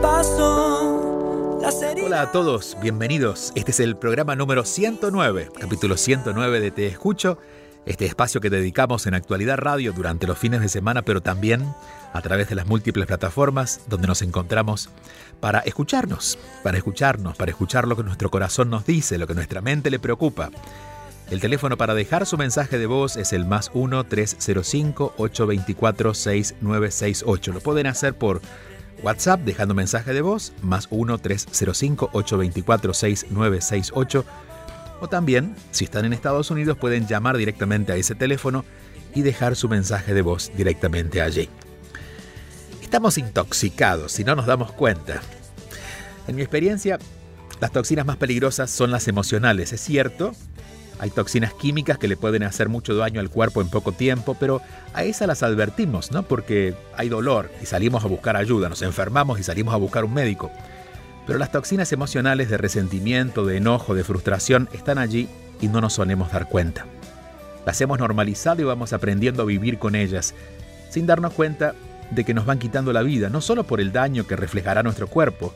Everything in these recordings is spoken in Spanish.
pasó. Hola a todos, bienvenidos. Este es el programa número 109, capítulo 109 de Te Escucho, este espacio que dedicamos en Actualidad Radio durante los fines de semana, pero también a través de las múltiples plataformas donde nos encontramos para escucharnos, para escucharnos, para escuchar lo que nuestro corazón nos dice, lo que nuestra mente le preocupa. El teléfono para dejar su mensaje de voz es el más 1-305-824-6968. Lo pueden hacer por WhatsApp dejando mensaje de voz, más 1-305-824-6968. O también, si están en Estados Unidos, pueden llamar directamente a ese teléfono y dejar su mensaje de voz directamente allí. Estamos intoxicados si no nos damos cuenta. En mi experiencia, las toxinas más peligrosas son las emocionales, es cierto. Hay toxinas químicas que le pueden hacer mucho daño al cuerpo en poco tiempo, pero a esas las advertimos, ¿no? Porque hay dolor y salimos a buscar ayuda, nos enfermamos y salimos a buscar un médico. Pero las toxinas emocionales de resentimiento, de enojo, de frustración están allí y no nos solemos dar cuenta. Las hemos normalizado y vamos aprendiendo a vivir con ellas, sin darnos cuenta de que nos van quitando la vida, no solo por el daño que reflejará nuestro cuerpo,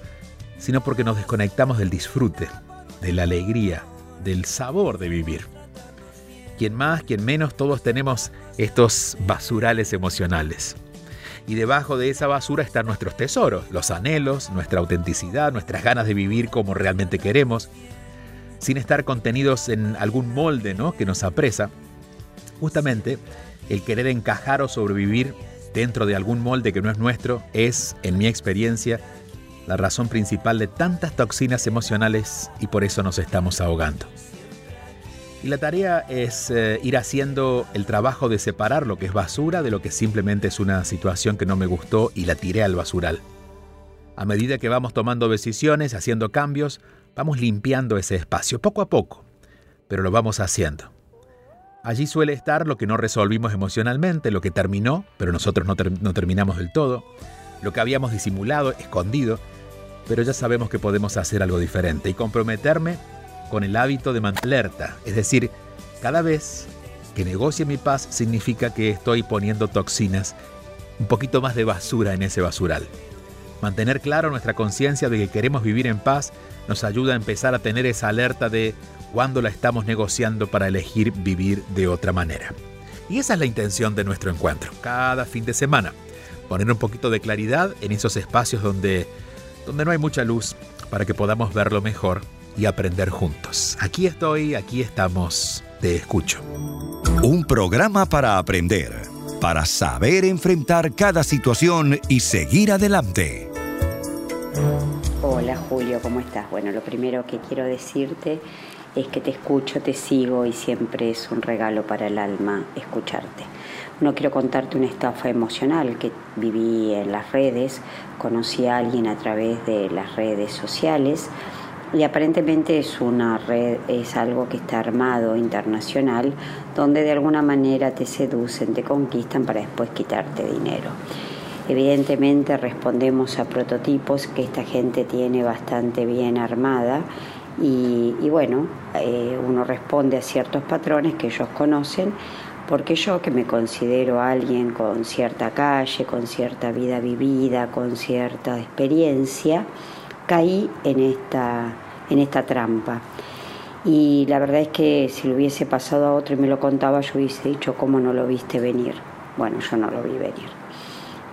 sino porque nos desconectamos del disfrute, de la alegría, del sabor de vivir. Quien más, quien menos, todos tenemos estos basurales emocionales. Y debajo de esa basura están nuestros tesoros, los anhelos, nuestra autenticidad, nuestras ganas de vivir como realmente queremos, sin estar contenidos en algún molde ¿no? que nos apresa. Justamente el querer encajar o sobrevivir dentro de algún molde que no es nuestro es, en mi experiencia, la razón principal de tantas toxinas emocionales y por eso nos estamos ahogando. Y la tarea es eh, ir haciendo el trabajo de separar lo que es basura de lo que simplemente es una situación que no me gustó y la tiré al basural. A medida que vamos tomando decisiones, haciendo cambios, vamos limpiando ese espacio, poco a poco, pero lo vamos haciendo. Allí suele estar lo que no resolvimos emocionalmente, lo que terminó, pero nosotros no, no terminamos del todo, lo que habíamos disimulado, escondido, pero ya sabemos que podemos hacer algo diferente y comprometerme con el hábito de mantenerta, es decir, cada vez que negocie mi paz significa que estoy poniendo toxinas, un poquito más de basura en ese basural. Mantener claro nuestra conciencia de que queremos vivir en paz nos ayuda a empezar a tener esa alerta de cuando la estamos negociando para elegir vivir de otra manera. Y esa es la intención de nuestro encuentro, cada fin de semana. Poner un poquito de claridad en esos espacios donde, donde no hay mucha luz para que podamos verlo mejor y aprender juntos. Aquí estoy, aquí estamos, te escucho. Un programa para aprender, para saber enfrentar cada situación y seguir adelante. Hola Julio, ¿cómo estás? Bueno, lo primero que quiero decirte es que te escucho, te sigo y siempre es un regalo para el alma escucharte. No quiero contarte una estafa emocional que viví en las redes, conocí a alguien a través de las redes sociales y aparentemente es una red, es algo que está armado internacional, donde de alguna manera te seducen, te conquistan para después quitarte dinero. Evidentemente respondemos a prototipos que esta gente tiene bastante bien armada y, bueno, eh, uno responde a ciertos patrones que ellos conocen, porque yo que me considero alguien con cierta calle, con cierta vida vivida, con cierta experiencia, caí en esta, en esta trampa. Y la verdad es que si lo hubiese pasado a otro y me lo contaba, yo hubiese dicho, ¿cómo no lo viste venir? Bueno, yo no lo vi venir.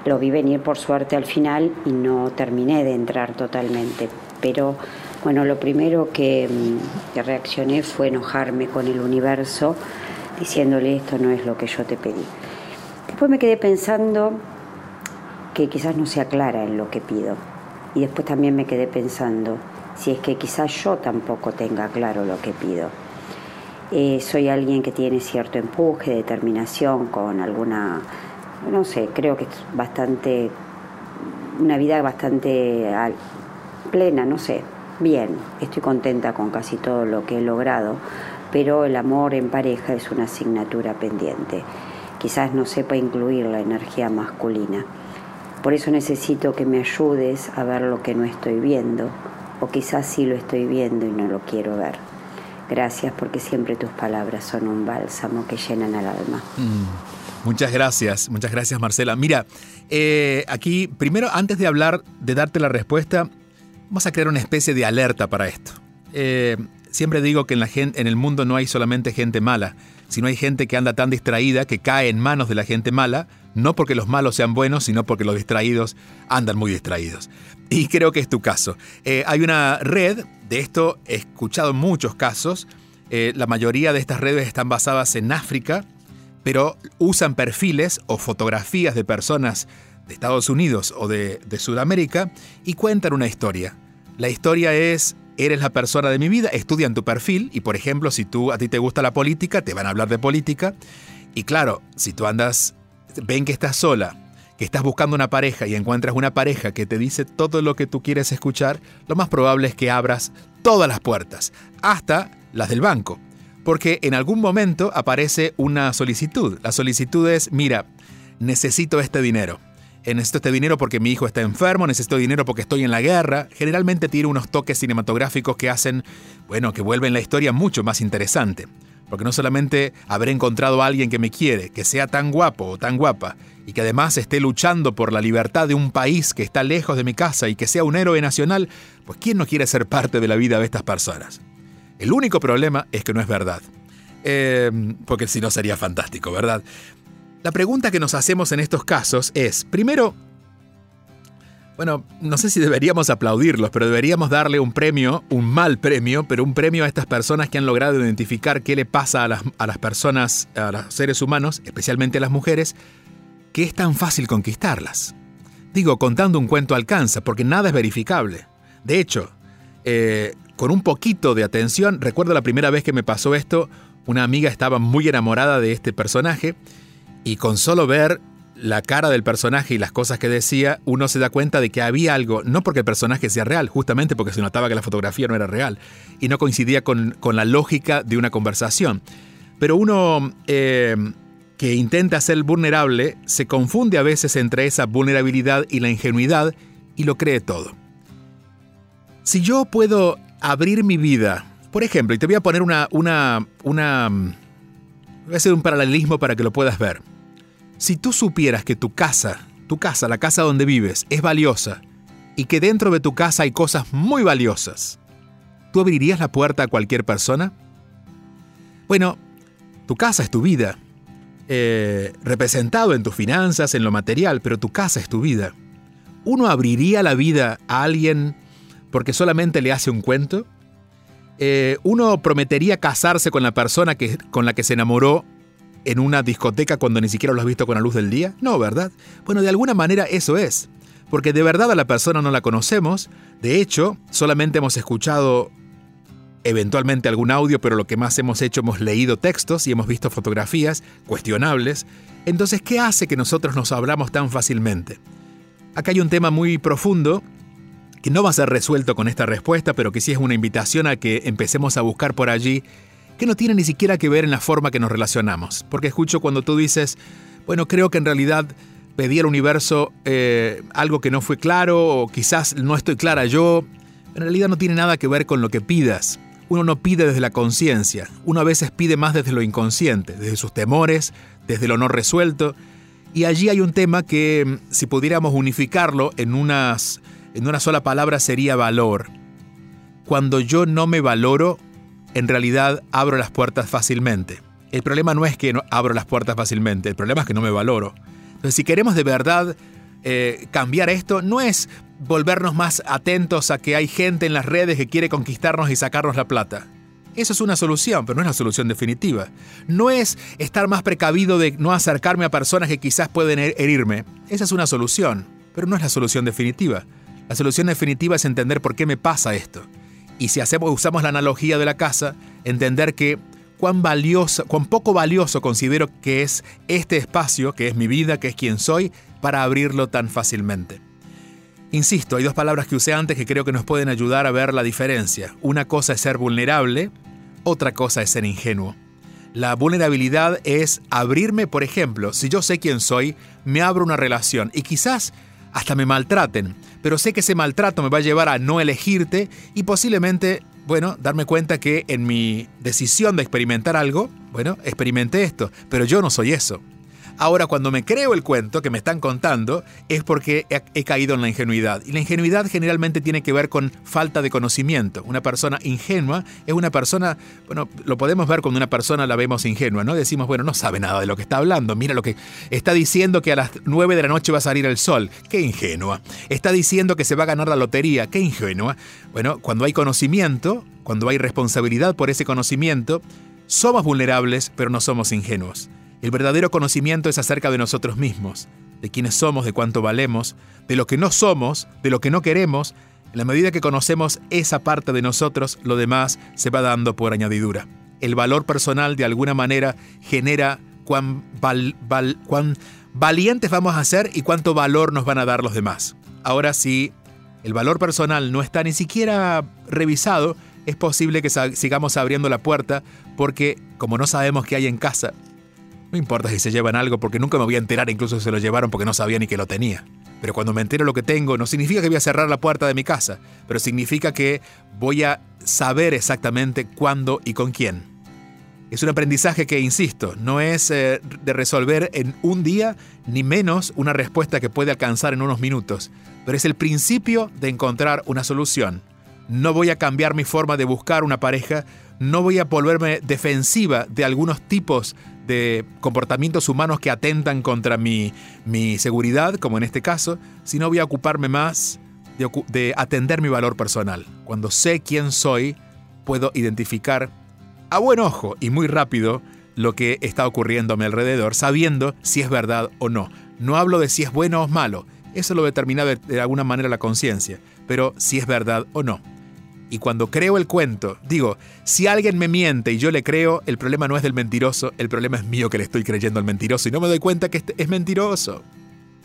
Lo vi venir por suerte al final y no terminé de entrar totalmente, pero bueno, lo primero mm, que, reaccioné fue enojarme con el universo, diciéndole esto no es lo que yo te pedí. Después me quedé pensando que quizás no sea clara en lo que pido. Y después también me quedé pensando si es que quizás yo tampoco tenga claro lo que pido. Eh, soy alguien que tiene cierto empuje, determinación, con alguna, no sé, creo que es bastante, una vida bastante plena, no sé, bien, estoy contenta con casi todo lo que he logrado, pero el amor en pareja es una asignatura pendiente. Quizás no sepa incluir la energía masculina. Por eso necesito que me ayudes a ver lo que no estoy viendo, o quizás sí lo estoy viendo y no lo quiero ver. Gracias porque siempre tus palabras son un bálsamo que llenan al alma. Mm, muchas gracias, muchas gracias Marcela. Mira, eh, aquí primero antes de hablar, de darte la respuesta, vamos a crear una especie de alerta para esto. Eh, siempre digo que en, el mundo no hay solamente gente mala, sino hay gente que anda tan distraída que cae en manos de la gente mala, no porque los malos sean buenos, sino porque los distraídos andan muy distraídos. Y creo que es tu caso. Eh, hay una red, de esto he escuchado muchos casos, eh, la mayoría de estas redes están basadas en África, pero usan perfiles o fotografías de personas de Estados Unidos o de, de Sudamérica y cuentan una historia. La historia es eres la persona de mi vida, estudian tu perfil y por ejemplo, si tú a ti te gusta la política, te van a hablar de política y claro, si tú andas ven que estás sola, que estás buscando una pareja y encuentras una pareja que te dice todo lo que tú quieres escuchar, lo más probable es que abras todas las puertas, hasta las del banco. Porque en algún momento aparece una solicitud. La solicitud es, mira, necesito este dinero. Necesito este dinero porque mi hijo está enfermo, necesito dinero porque estoy en la guerra. Generalmente tiene unos toques cinematográficos que hacen, bueno, que vuelven la historia mucho más interesante. Porque no solamente haber encontrado a alguien que me quiere, que sea tan guapo o tan guapa, y que además esté luchando por la libertad de un país que está lejos de mi casa y que sea un héroe nacional, pues ¿quién no quiere ser parte de la vida de estas personas? El único problema es que no es verdad. Eh, porque si no sería fantástico, ¿verdad? La pregunta que nos hacemos en estos casos es, primero, bueno, no sé si deberíamos aplaudirlos, pero deberíamos darle un premio, un mal premio, pero un premio a estas personas que han logrado identificar qué le pasa a las, a las personas, a los seres humanos, especialmente a las mujeres, que es tan fácil conquistarlas. Digo, contando un cuento alcanza, porque nada es verificable. De hecho, eh, con un poquito de atención, recuerdo la primera vez que me pasó esto, una amiga estaba muy enamorada de este personaje y con solo ver la cara del personaje y las cosas que decía, uno se da cuenta de que había algo, no porque el personaje sea real, justamente porque se notaba que la fotografía no era real y no coincidía con, la lógica de una conversación. Pero uno eh, que intenta ser vulnerable se confunde a veces entre esa vulnerabilidad y la ingenuidad y lo cree todo. Si yo puedo abrir mi vida, por ejemplo, y te voy a poner una, una, una, voy a hacer un paralelismo para que lo puedas ver. Si tú supieras que tu casa, tu casa, la casa donde vives, es valiosa y que dentro de tu casa hay cosas muy valiosas, ¿tú abrirías la puerta a cualquier persona? Bueno, tu casa es tu vida, eh, representado en tus finanzas, en lo material, pero tu casa es tu vida. ¿Uno abriría la vida a alguien porque solamente le hace un cuento? Eh, ¿Uno prometería casarse con la persona que, con la que se enamoró en una discoteca cuando ni siquiera lo has visto con la luz del día? No, ¿verdad? Bueno, de alguna manera eso es. Porque de verdad a la persona no la conocemos. De hecho, solamente hemos escuchado eventualmente algún audio, pero lo que más hemos hecho hemos leído textos y hemos visto fotografías cuestionables. Entonces, ¿qué hace que nosotros nos hablamos tan fácilmente? Acá hay un tema muy profundo que no va a ser resuelto con esta respuesta, pero que sí es una invitación a que empecemos a buscar por allí que no tiene ni siquiera que ver en la forma que nos relacionamos. Porque escucho cuando tú dices, bueno, creo que en realidad pedí al universo eh, algo que no fue claro o quizás no estoy clara yo. En realidad no tiene nada que ver con lo que pidas. Uno no pide desde la conciencia, uno a veces pide más desde lo inconsciente, desde sus temores, desde lo no resuelto. Y allí hay un tema que, mm, si pudiéramos unificarlo en, unas, en una sola palabra, sería valor. Cuando yo no me valoro, en realidad abro las puertas fácilmente. El problema no es que no abro las puertas fácilmente, el problema es que no me valoro. Entonces, si queremos de verdad eh, cambiar esto, no es volvernos más atentos a que hay gente en las redes que quiere conquistarnos y sacarnos la plata. Eso es una solución, pero no es la solución definitiva. No es estar más precavido de no acercarme a personas que quizás pueden herirme. Esa es una solución, pero no es la solución definitiva. La solución definitiva es entender por qué me pasa esto. Y si hacemos, usamos la analogía de la casa, entender que cuán valioso, cuán poco valioso considero que es este espacio, que es mi vida, que es quien soy, para abrirlo tan fácilmente. Insisto, hay dos palabras que usé antes que creo que nos pueden ayudar a ver la diferencia. Una cosa es ser vulnerable, otra cosa es ser ingenuo. La vulnerabilidad es abrirme, por ejemplo, si yo sé quién soy, me abro una relación y quizás hasta me maltraten, pero sé que ese maltrato me va a llevar a no elegirte y posiblemente, bueno, darme cuenta que en mi decisión de experimentar algo, bueno, experimenté esto, pero yo no soy eso. Ahora, cuando me creo el cuento que me están contando, es porque he, caído en la ingenuidad. Y la ingenuidad generalmente tiene que ver con falta de conocimiento. Una persona ingenua es una persona, bueno, lo podemos ver cuando una persona la vemos ingenua, ¿no? Decimos, bueno, no sabe nada de lo que está hablando. Mira lo que está diciendo que a las 9 de la noche va a salir el sol. Qué ingenua. Está diciendo que se va a ganar la lotería. Qué ingenua. Bueno, cuando hay conocimiento, cuando hay responsabilidad por ese conocimiento, somos vulnerables, pero no somos ingenuos. El verdadero conocimiento es acerca de nosotros mismos, de quiénes somos, de cuánto valemos, de lo que no somos, de lo que no queremos. En la medida que conocemos esa parte de nosotros, lo demás se va dando por añadidura. El valor personal de alguna manera genera cuán, cuán valientes vamos a ser y cuánto valor nos van a dar los demás. Ahora sí, el valor personal no está ni siquiera revisado, es posible que sigamos abriendo la puerta porque como no sabemos qué hay en casa, no importa si se llevan algo porque nunca me voy a enterar incluso se lo llevaron porque no sabía ni que lo tenía. Pero cuando me entero lo que tengo, no significa que voy a cerrar la puerta de mi casa, pero significa que voy a saber exactamente cuándo y con quién. Es un aprendizaje que, insisto, no es eh, de resolver en un día, ni menos una respuesta que puede alcanzar en unos minutos, pero es el principio de encontrar una solución. No voy a cambiar mi forma de buscar una pareja, no voy a volverme defensiva de algunos tipos de comportamientos humanos que atentan contra mi, seguridad, como en este caso, sino voy a ocuparme más de atender mi valor personal. Cuando sé quién soy, puedo identificar a buen ojo y muy rápido lo que está ocurriendo a mi alrededor, sabiendo si es verdad o no. No hablo de si es bueno o malo, eso lo determina de alguna manera la conciencia, pero si es verdad o no. Y cuando creo el cuento, digo, si alguien me miente y yo le creo, el problema no es del mentiroso, el problema es mío que le estoy creyendo al mentiroso y no me doy cuenta que este es mentiroso.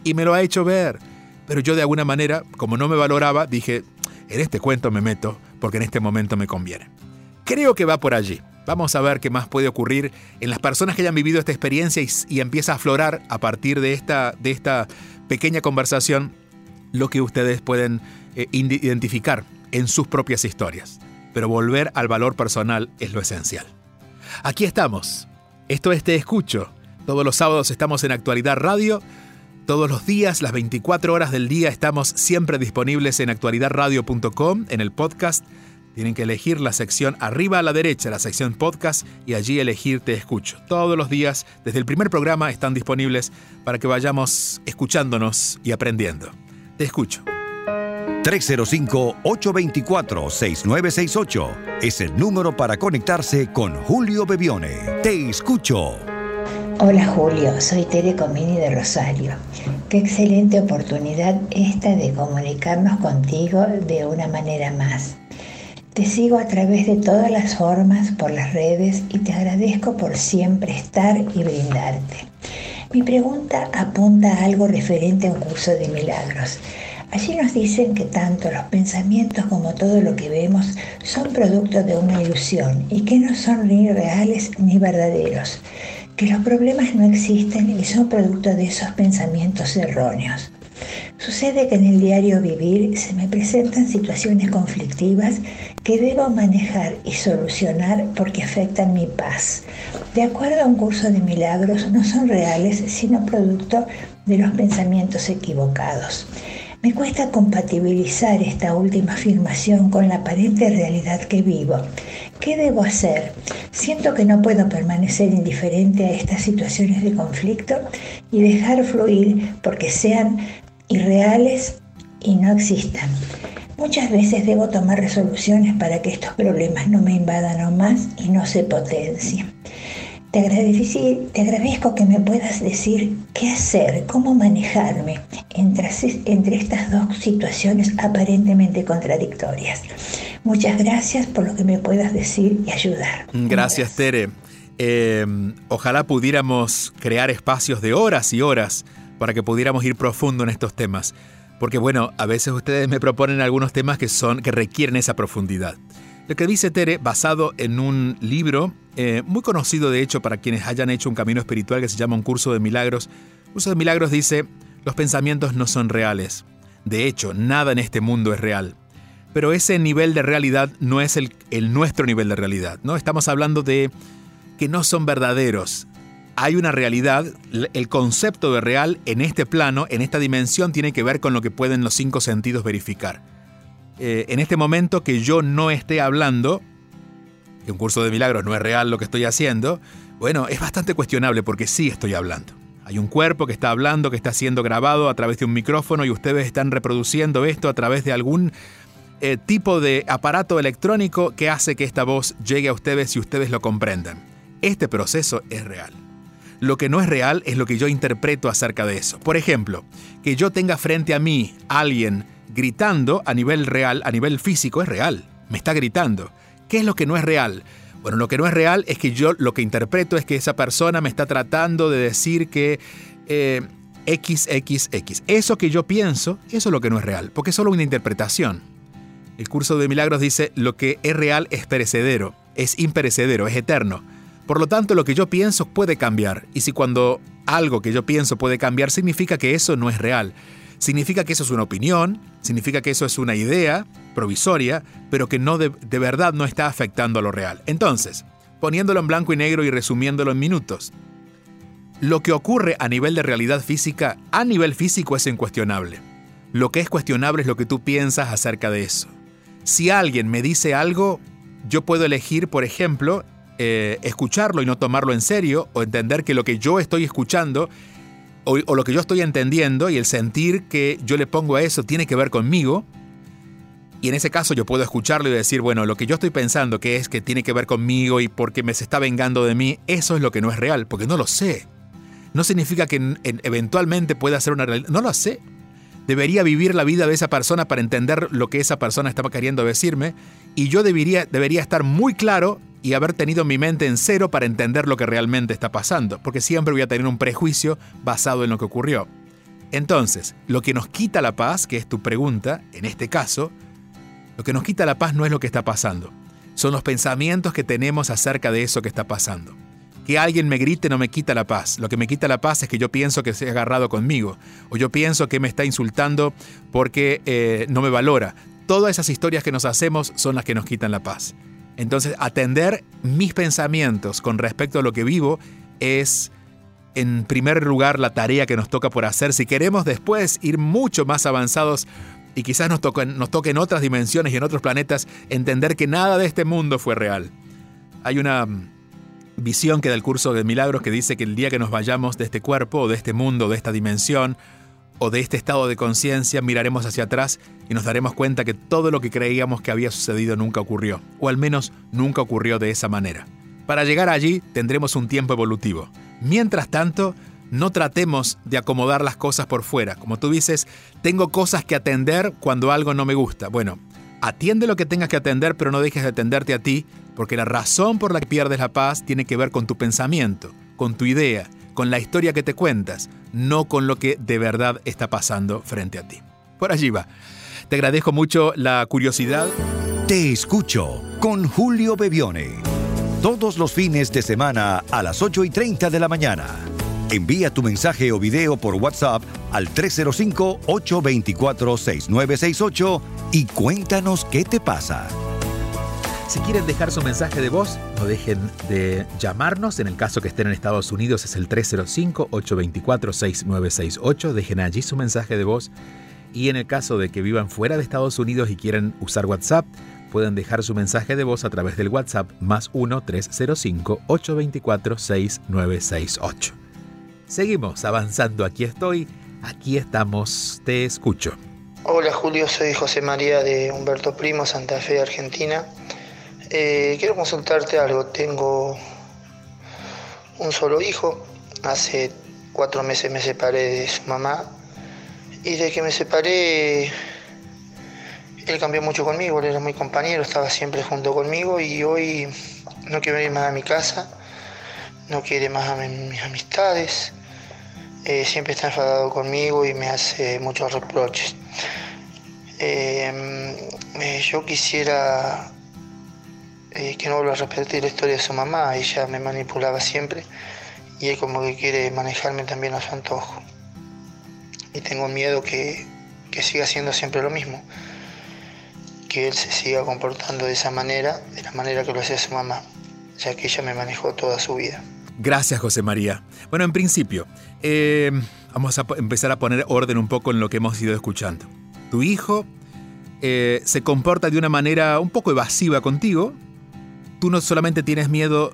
Y me lo ha hecho ver. Pero yo de alguna manera, como no me valoraba, dije, en este cuento me meto porque en este momento me conviene. Creo que va por allí. Vamos a ver qué más puede ocurrir en las personas que hayan vivido esta experiencia y, empieza a aflorar a partir de esta, de esta pequeña conversación lo que ustedes pueden eh, identificar en sus propias historias. Pero volver al valor personal es lo esencial. Aquí estamos. Esto es Te Escucho. Todos los sábados estamos en Actualidad Radio. Todos los días, las 24 horas del día, estamos siempre disponibles en actualidadradio.com, en el podcast. Tienen que elegir la sección arriba a la derecha, la sección podcast, y allí elegir Te Escucho. Todos los días, desde el primer programa, están disponibles para que vayamos escuchándonos y aprendiendo. Te escucho. 305-824-6968 es el número para conectarse con Julio Bebione. Te escucho. Hola Julio, soy Tere Comini de Rosario. Qué excelente oportunidad esta de comunicarnos contigo de una manera más. Te sigo a través de todas las formas por las redes y te agradezco por siempre estar y brindarte. Mi pregunta apunta a algo referente a un curso de milagros. Allí nos dicen que tanto los pensamientos como todo lo que vemos son producto de una ilusión y que no son ni reales ni verdaderos, que los problemas no existen y son producto de esos pensamientos erróneos. Sucede que en el diario vivir se me presentan situaciones conflictivas que debo manejar y solucionar porque afectan mi paz. De acuerdo a un curso de milagros, no son reales, sino producto de los pensamientos equivocados. Me cuesta compatibilizar esta última afirmación con la aparente realidad que vivo. ¿Qué debo hacer? Siento que no puedo permanecer indiferente a estas situaciones de conflicto y dejar fluir porque sean irreales y no existan. Muchas veces debo tomar resoluciones para que estos problemas no me invadan aún más y no se potencien. Te, te agradezco que me puedas decir qué hacer, cómo manejarme entre, entre estas dos situaciones aparentemente contradictorias. Muchas gracias por lo que me puedas decir y ayudar. Gracias, Tere. Eh, ojalá pudiéramos crear espacios de horas y horas para que pudiéramos ir profundo en estos temas. porque bueno, a veces ustedes me proponen algunos temas que son que requieren esa profundidad. Lo que dice Tere, basado en un libro eh, muy conocido de hecho para quienes hayan hecho un camino espiritual que se llama Un Curso de Milagros. Curso de Milagros dice, los pensamientos no son reales. De hecho, nada en este mundo es real. Pero ese nivel de realidad no es el, el nuestro nivel de realidad, ¿no? Estamos hablando de que no son verdaderos. Hay una realidad, el concepto de real en este plano, en esta dimensión, tiene que ver con lo que pueden los cinco sentidos verificar. Eh, en este momento que yo no esté hablando, que un curso de milagros no es real lo que estoy haciendo, bueno, es bastante cuestionable porque sí estoy hablando. Hay un cuerpo que está hablando, que está siendo grabado a través de un micrófono y ustedes están reproduciendo esto a través de algún eh, tipo de aparato electrónico que hace que esta voz llegue a ustedes y ustedes lo comprendan. Este proceso es real. Lo que no es real es lo que yo interpreto acerca de eso. Por ejemplo, que yo tenga frente a mí alguien gritando a nivel real, a nivel físico, es real. Me está gritando. ¿Qué es lo que no es real? Bueno, lo que no es real es que yo lo que interpreto es que esa persona me está tratando de decir que eh, XXX. Eso que yo pienso, eso es lo que no es real, porque es solo una interpretación. El curso de milagros dice, lo que es real es perecedero, es imperecedero, es eterno. Por lo tanto, lo que yo pienso puede cambiar. Y si cuando algo que yo pienso puede cambiar, significa que eso no es real. Significa que eso es una opinión, significa que eso es una idea provisoria, pero que no de, de verdad no está afectando a lo real. Entonces, poniéndolo en blanco y negro y resumiéndolo en minutos, lo que ocurre a nivel de realidad física, a nivel físico es incuestionable. Lo que es cuestionable es lo que tú piensas acerca de eso. Si alguien me dice algo, yo puedo elegir, por ejemplo, eh, escucharlo y no tomarlo en serio, o entender que lo que yo estoy escuchando, o, lo que yo estoy entendiendo y el sentir que yo le pongo a eso tiene que ver conmigo, y en ese caso yo puedo escucharlo y decir, bueno, lo que yo estoy pensando que es que tiene que ver conmigo y porque me se está vengando de mí, eso es lo que no es real, porque no lo sé. No significa que en, en, eventualmente pueda ser una realidad, no lo sé. Debería vivir la vida de esa persona para entender lo que esa persona estaba queriendo decirme y yo debería, debería estar muy claro y haber tenido mi mente en cero para entender lo que realmente está pasando, porque siempre voy a tener un prejuicio basado en lo que ocurrió. Entonces, lo que nos quita la paz, que es tu pregunta, en este caso, lo que nos quita la paz no es lo que está pasando, son los pensamientos que tenemos acerca de eso que está pasando. Que alguien me grite no me quita la paz. Lo que me quita la paz es que yo pienso que se ha agarrado conmigo. O yo pienso que me está insultando porque eh, no me valora. Todas esas historias que nos hacemos son las que nos quitan la paz. Entonces, atender mis pensamientos con respecto a lo que vivo es, en primer lugar, la tarea que nos toca por hacer. Si queremos después ir mucho más avanzados y quizás nos toquen, nos otras dimensiones y en otros planetas, entender que nada de este mundo fue real. Hay una mm, visión que da el curso de milagros que dice que el día que nos vayamos de este cuerpo de este mundo, de esta dimensión, o de este estado de conciencia, miraremos hacia atrás y nos daremos cuenta que todo lo que creíamos que había sucedido nunca ocurrió, o al menos nunca ocurrió de esa manera. Para llegar allí tendremos un tiempo evolutivo. Mientras tanto, no tratemos de acomodar las cosas por fuera. Como tú dices, tengo cosas que atender cuando algo no me gusta. Bueno, atiende lo que tengas que atender, pero no dejes de atenderte a ti, porque la razón por la que pierdes la paz tiene que ver con tu pensamiento, con tu idea, con la historia que te cuentas, no con lo que de verdad está pasando frente a ti. Por allí va. Te agradezco mucho la curiosidad. Te escucho con Julio Bebione. Todos los fines de semana a las 8 y 30 de la mañana. Envía tu mensaje o video por WhatsApp al 305-824-6968 y cuéntanos qué te pasa. Si quieren dejar su mensaje de voz, no dejen de llamarnos. En el caso que estén en Estados Unidos es el 305-824-6968. Dejen allí su mensaje de voz. Y en el caso de que vivan fuera de Estados Unidos y quieran usar WhatsApp, pueden dejar su mensaje de voz a través del WhatsApp más 1-305-824-6968. Seguimos avanzando. Aquí estoy, aquí estamos, te escucho. Hola Julio, soy José María de Humberto Primo, Santa Fe, Argentina. Eh, quiero consultarte algo. Tengo un solo hijo. Hace cuatro meses me separé de su mamá. Y de que me separé, él cambió mucho conmigo. Él era muy compañero, estaba siempre junto conmigo. Y hoy no quiere ir más a mi casa. No quiere más a mis amistades. eh, siempre está enfadado conmigo y me hace muchos reproches. Eh, yo quisiera eh, que no vuelva a repetir la historia de su mamá, ella me manipulaba siempre y él como que quiere manejarme también a su antojo. Y tengo miedo que, que siga siendo siempre lo mismo, que él se siga comportando de esa manera, de la manera que lo hacía su mamá, ya que ella me manejó toda su vida. Gracias, José María. Bueno, en principio, eh, vamos a empezar a poner orden un poco en lo que hemos ido escuchando. Tu hijo eh, se comporta de una manera un poco evasiva contigo. Tú no solamente tienes miedo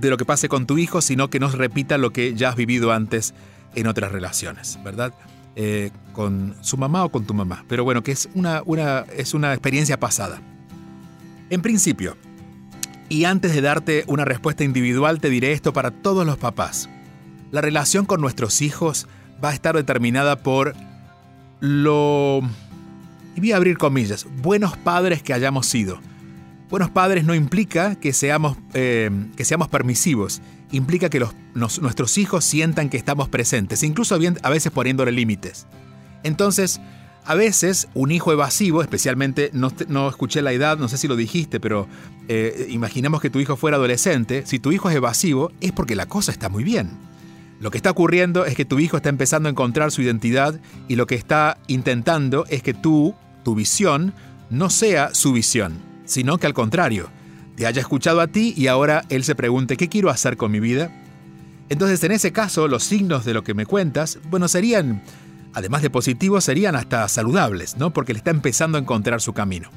de lo que pase con tu hijo, sino que nos repita lo que ya has vivido antes en otras relaciones, ¿verdad? Eh, con su mamá o con tu mamá. Pero bueno, que es una, una, es una experiencia pasada. En principio, y antes de darte una respuesta individual, te diré esto para todos los papás. La relación con nuestros hijos va a estar determinada por lo... Y voy a abrir comillas, buenos padres que hayamos sido. Buenos padres no implica que seamos, eh, que seamos permisivos, implica que los, nuestros hijos sientan que estamos presentes, incluso a veces poniéndole límites. Entonces, a veces un hijo evasivo, especialmente, no, escuché la edad, no sé si lo dijiste, pero eh, imaginemos que tu hijo fuera adolescente, si tu hijo es evasivo es porque la cosa está muy bien. Lo que está ocurriendo es que tu hijo está empezando a encontrar su identidad y lo que está intentando es que tú, tu visión, no sea su visión, sino que al contrario, te haya escuchado a ti y ahora él se pregunte, ¿qué quiero hacer con mi vida? Entonces, en ese caso, los signos de lo que me cuentas, bueno, serían además de positivos, serían hasta saludables, ¿no? Porque le está empezando a encontrar su camino.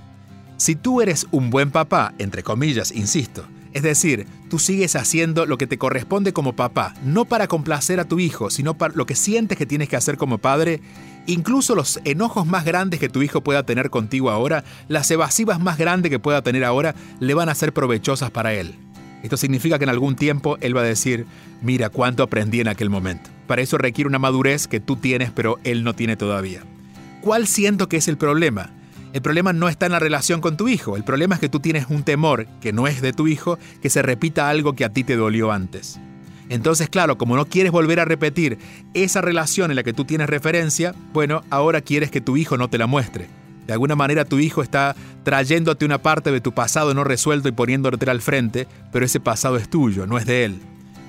Si tú eres un buen papá, entre comillas, insisto, es decir, tú sigues haciendo lo que te corresponde como papá, no para complacer a tu hijo, sino para lo que sientes que tienes que hacer como padre, incluso los enojos más grandes que tu hijo pueda tener contigo ahora, las evasivas más grandes que pueda tener ahora, le van a ser provechosas para él. Esto significa que en algún tiempo él va a decir, mira cuánto aprendí en aquel momento. Para eso requiere una madurez que tú tienes pero él no tiene todavía. ¿Cuál siento que es el problema? El problema no está en la relación con tu hijo, el problema es que tú tienes un temor que no es de tu hijo, que se repita algo que a ti te dolió antes. Entonces, claro, como no quieres volver a repetir esa relación en la que tú tienes referencia, bueno, ahora quieres que tu hijo no te la muestre. De alguna manera tu hijo está trayéndote una parte de tu pasado no resuelto y poniéndote al frente, pero ese pasado es tuyo, no es de él.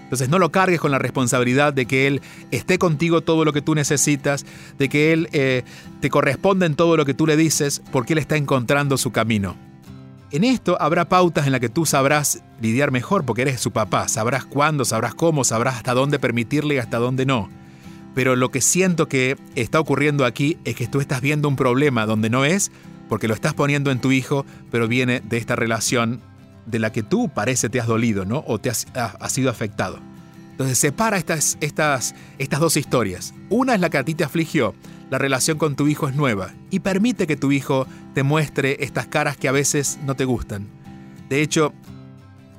Entonces no lo cargues con la responsabilidad de que Él esté contigo todo lo que tú necesitas, de que Él eh, te corresponda en todo lo que tú le dices, porque Él está encontrando su camino. En esto habrá pautas en las que tú sabrás lidiar mejor porque eres su papá, sabrás cuándo, sabrás cómo, sabrás hasta dónde permitirle y hasta dónde no. Pero lo que siento que está ocurriendo aquí es que tú estás viendo un problema donde no es, porque lo estás poniendo en tu hijo, pero viene de esta relación de la que tú parece te has dolido, ¿no? O te has, sido afectado. Entonces separa estas, estas, estas dos historias. Una es la que a ti te afligió, la relación con tu hijo es nueva, y permite que tu hijo te muestre estas caras que a veces no te gustan. De hecho,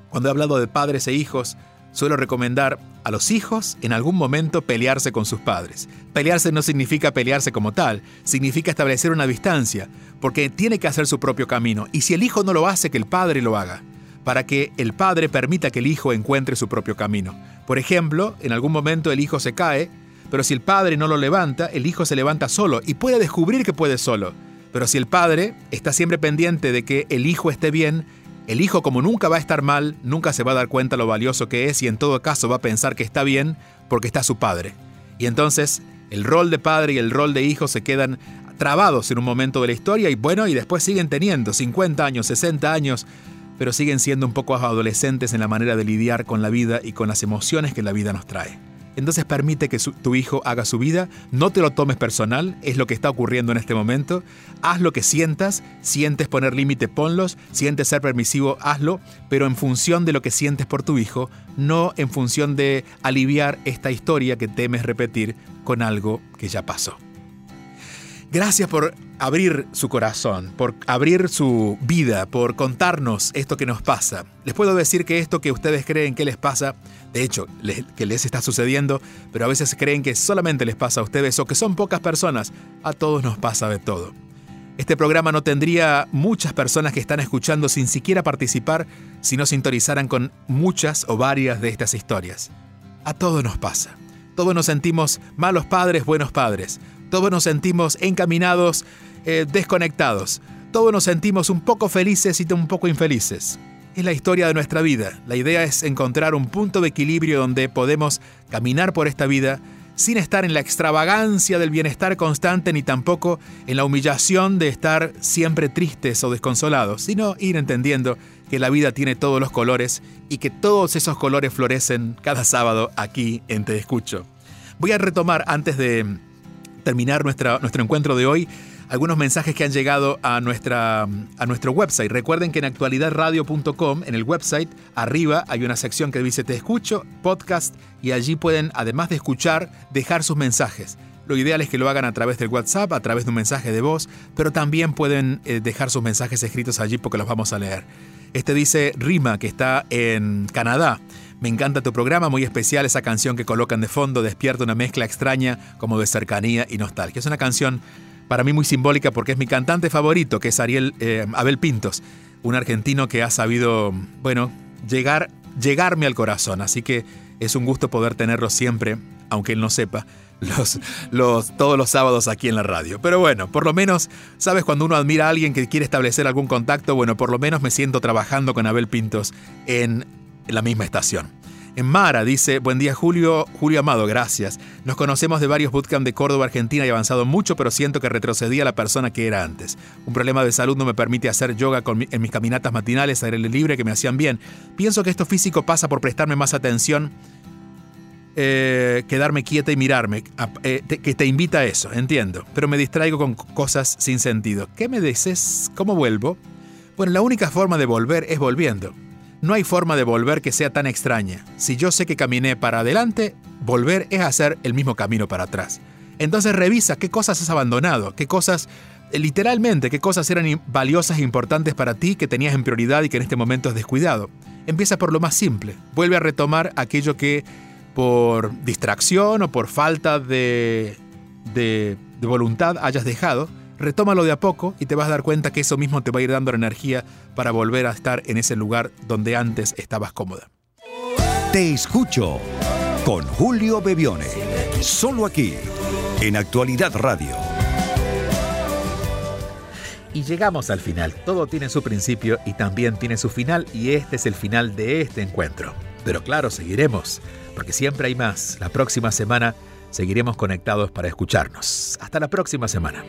cuando he hablado de padres e hijos, suelo recomendar a los hijos en algún momento pelearse con sus padres. Pelearse no significa pelearse como tal, significa establecer una distancia, porque tiene que hacer su propio camino, y si el hijo no lo hace, que el padre lo haga, para que el padre permita que el hijo encuentre su propio camino. Por ejemplo, en algún momento el hijo se cae, pero si el padre no lo levanta, el hijo se levanta solo y puede descubrir que puede solo. Pero si el padre está siempre pendiente de que el hijo esté bien, el hijo, como nunca va a estar mal, nunca se va a dar cuenta lo valioso que es y en todo caso va a pensar que está bien porque está su padre. Y entonces el rol de padre y el rol de hijo se quedan trabados en un momento de la historia y bueno, y después siguen teniendo 50 años, 60 años, pero siguen siendo un poco adolescentes en la manera de lidiar con la vida y con las emociones que la vida nos trae. Entonces permite que tu hijo haga su vida, no te lo tomes personal, es lo que está ocurriendo en este momento, haz lo que sientas, sientes poner límite, ponlos, sientes ser permisivo, hazlo, pero en función de lo que sientes por tu hijo, no en función de aliviar esta historia que temes repetir con algo que ya pasó. Gracias por abrir su corazón, por abrir su vida, por contarnos esto que nos pasa. Les puedo decir que esto que ustedes creen que les pasa, de hecho, que les está sucediendo, pero a veces creen que solamente les pasa a ustedes o que son pocas personas, a todos nos pasa de todo. Este programa no tendría muchas personas que están escuchando sin siquiera participar si no sintonizaran con muchas o varias de estas historias. A todos nos pasa. Todos nos sentimos malos padres, buenos padres. Todos nos sentimos encaminados, eh, desconectados. Todos nos sentimos un poco felices y un poco infelices. Es la historia de nuestra vida. La idea es encontrar un punto de equilibrio donde podemos caminar por esta vida sin estar en la extravagancia del bienestar constante ni tampoco en la humillación de estar siempre tristes o desconsolados, sino ir entendiendo que la vida tiene todos los colores y que todos esos colores florecen cada sábado aquí en Te Escucho. Voy a retomar antes de terminar nuestro encuentro de hoy algunos mensajes que han llegado a, nuestra, a nuestro website. Recuerden que en actualidadradio.com, en el website, arriba hay una sección que dice Te escucho, podcast, y allí pueden, además de escuchar, dejar sus mensajes. Lo ideal es que lo hagan a través del WhatsApp, a través de un mensaje de voz, pero también pueden eh, dejar sus mensajes escritos allí porque los vamos a leer. Este dice Rima, que está en Canadá. Me encanta tu programa, muy especial esa canción que colocan de fondo, despierta una mezcla extraña como de cercanía y nostalgia. Es una canción para mí muy simbólica porque es mi cantante favorito, que es Ariel eh, Abel Pintos, un argentino que ha sabido, bueno, llegar, llegarme al corazón. Así que es un gusto poder tenerlo siempre, aunque él no sepa, los, los, todos los sábados aquí en la radio. Pero bueno, por lo menos, ¿sabes? Cuando uno admira a alguien que quiere establecer algún contacto, bueno, por lo menos me siento trabajando con Abel Pintos en la misma estación. En Mara dice, buen día Julio, Julio Amado, gracias. Nos conocemos de varios bootcamp de Córdoba, Argentina y avanzado mucho, pero siento que retrocedí a la persona que era antes. Un problema de salud no me permite hacer yoga en mis caminatas matinales aire libre que me hacían bien. Pienso que esto físico pasa por prestarme más atención eh, quedarme quieta y mirarme, eh, que te invita a eso, entiendo, pero me distraigo con cosas sin sentido. ¿Qué me dices? ¿Cómo vuelvo? Bueno, la única forma de volver es volviendo. No hay forma de volver que sea tan extraña. Si yo sé que caminé para adelante, volver es hacer el mismo camino para atrás. Entonces revisa qué cosas has abandonado, qué cosas, eh, literalmente, qué cosas eran valiosas e importantes para ti que tenías en prioridad y que en este momento has descuidado. Empieza por lo más simple. Vuelve a retomar aquello que por distracción o por falta de, de, de voluntad hayas dejado Retómalo de a poco y te vas a dar cuenta que eso mismo te va a ir dando la energía para volver a estar en ese lugar donde antes estabas cómoda. Te escucho con Julio Bebione, solo aquí, en Actualidad Radio. Y llegamos al final. Todo tiene su principio y también tiene su final y este es el final de este encuentro. Pero claro, seguiremos, porque siempre hay más. La próxima semana seguiremos conectados para escucharnos. Hasta la próxima semana.